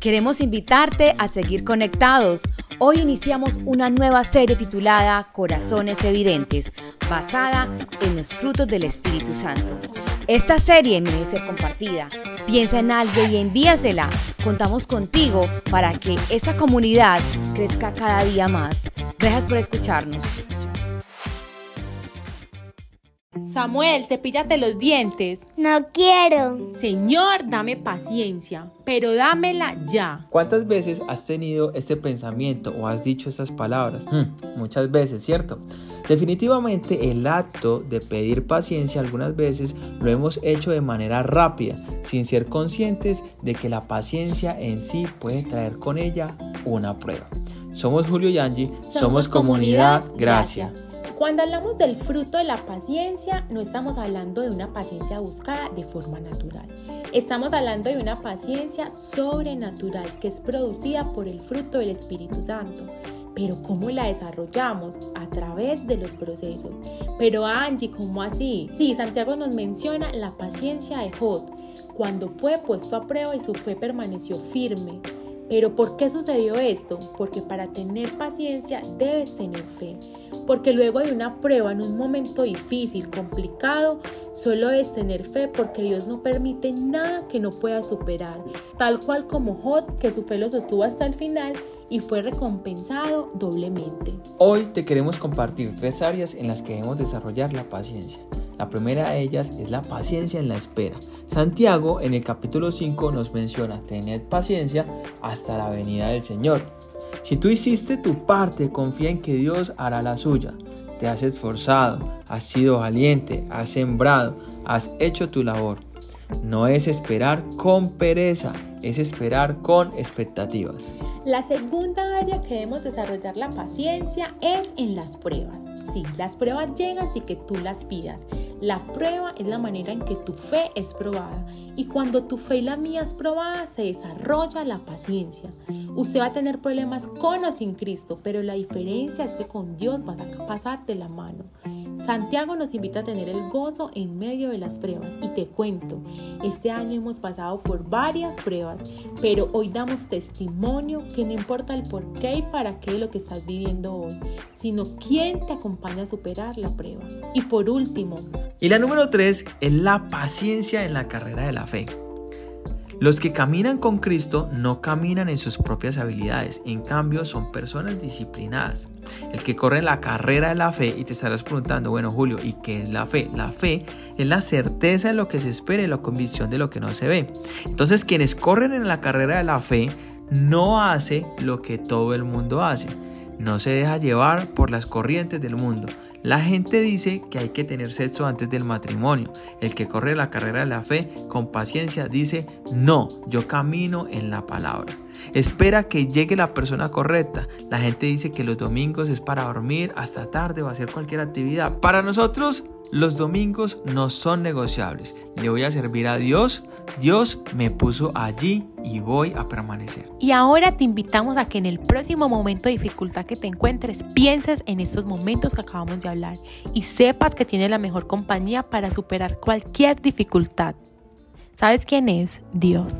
Queremos invitarte a seguir conectados. Hoy iniciamos una nueva serie titulada Corazones Evidentes, basada en los frutos del Espíritu Santo. Esta serie merece ser compartida. Piensa en alguien y envíasela. Contamos contigo para que esa comunidad crezca cada día más. Gracias por escucharnos. Samuel, cepíllate los dientes. No quiero. Señor, dame paciencia, pero dámela ya. ¿Cuántas veces has tenido este pensamiento o has dicho esas palabras? Hmm, muchas veces, ¿cierto? Definitivamente el acto de pedir paciencia algunas veces lo hemos hecho de manera rápida, sin ser conscientes de que la paciencia en sí puede traer con ella una prueba. Somos Julio y Angie, somos, comunidad, Gracia. Cuando hablamos del fruto de la paciencia, no estamos hablando de una paciencia buscada de forma natural. Estamos hablando de una paciencia sobrenatural que es producida por el fruto del Espíritu Santo. Pero ¿cómo la desarrollamos? A través de los procesos. Pero Angie, ¿cómo así? Sí, Santiago nos menciona la paciencia de Jod, cuando fue puesto a prueba y su fe permaneció firme. Pero ¿por qué sucedió esto? Porque para tener paciencia debes tener fe. Porque luego de una prueba en un momento difícil, complicado, solo debes tener fe porque Dios no permite nada que no pueda superar. Tal cual como Jod, que su fe lo sostuvo hasta el final y fue recompensado doblemente. Hoy te queremos compartir tres áreas en las que debemos desarrollar la paciencia. La primera de ellas es la paciencia en la espera. Santiago en el capítulo 5 nos menciona, tened paciencia hasta la venida del Señor. Si tú hiciste tu parte, confía en que Dios hará la suya. Te has esforzado, has sido valiente, has sembrado, has hecho tu labor. No es esperar con pereza, es esperar con expectativas. La segunda área que debemos desarrollar la paciencia es en las pruebas. Sí, las pruebas llegan sin que tú las pidas. La prueba es la manera en que tu fe es probada y cuando tu fe y la mía es probada se desarrolla la paciencia. Usted va a tener problemas con o sin Cristo, pero la diferencia es que con Dios vas a pasar de la mano. Santiago nos invita a tener el gozo en medio de las pruebas y te cuento, este año hemos pasado por varias pruebas, pero hoy damos testimonio que no importa el por qué y para qué lo que estás viviendo hoy, sino quién te acompaña a superar la prueba. Y por último, y la número tres es la paciencia en la carrera de la fe. Los que caminan con Cristo no caminan en sus propias habilidades, en cambio son personas disciplinadas. El que corre la carrera de la fe y te estarás preguntando, bueno Julio, ¿y qué es la fe? La fe es la certeza de lo que se espera y la convicción de lo que no se ve. Entonces quienes corren en la carrera de la fe no hace lo que todo el mundo hace, no se deja llevar por las corrientes del mundo la gente dice que hay que tener sexo antes del matrimonio. El que corre la carrera de la fe con paciencia dice, no, yo camino en la palabra. Espera que llegue la persona correcta. La gente dice que los domingos es para dormir hasta tarde o hacer cualquier actividad. Para nosotros, los domingos no son negociables. Le voy a servir a Dios Dios me puso allí y voy a permanecer. Y ahora te invitamos a que en el próximo momento de dificultad que te encuentres pienses en estos momentos que acabamos de hablar y sepas que tienes la mejor compañía para superar cualquier dificultad. ¿Sabes quién es? Dios.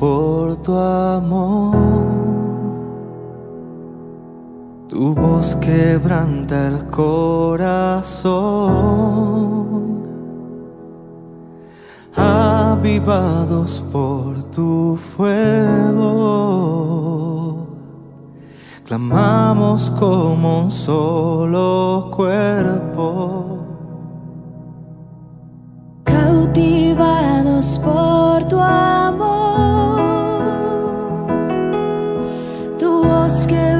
Por tu amor. Tu voz quebranta el corazón. Avivados por tu fuego, clamamos como un solo cuerpo. Cautivados por tu amor. quebranta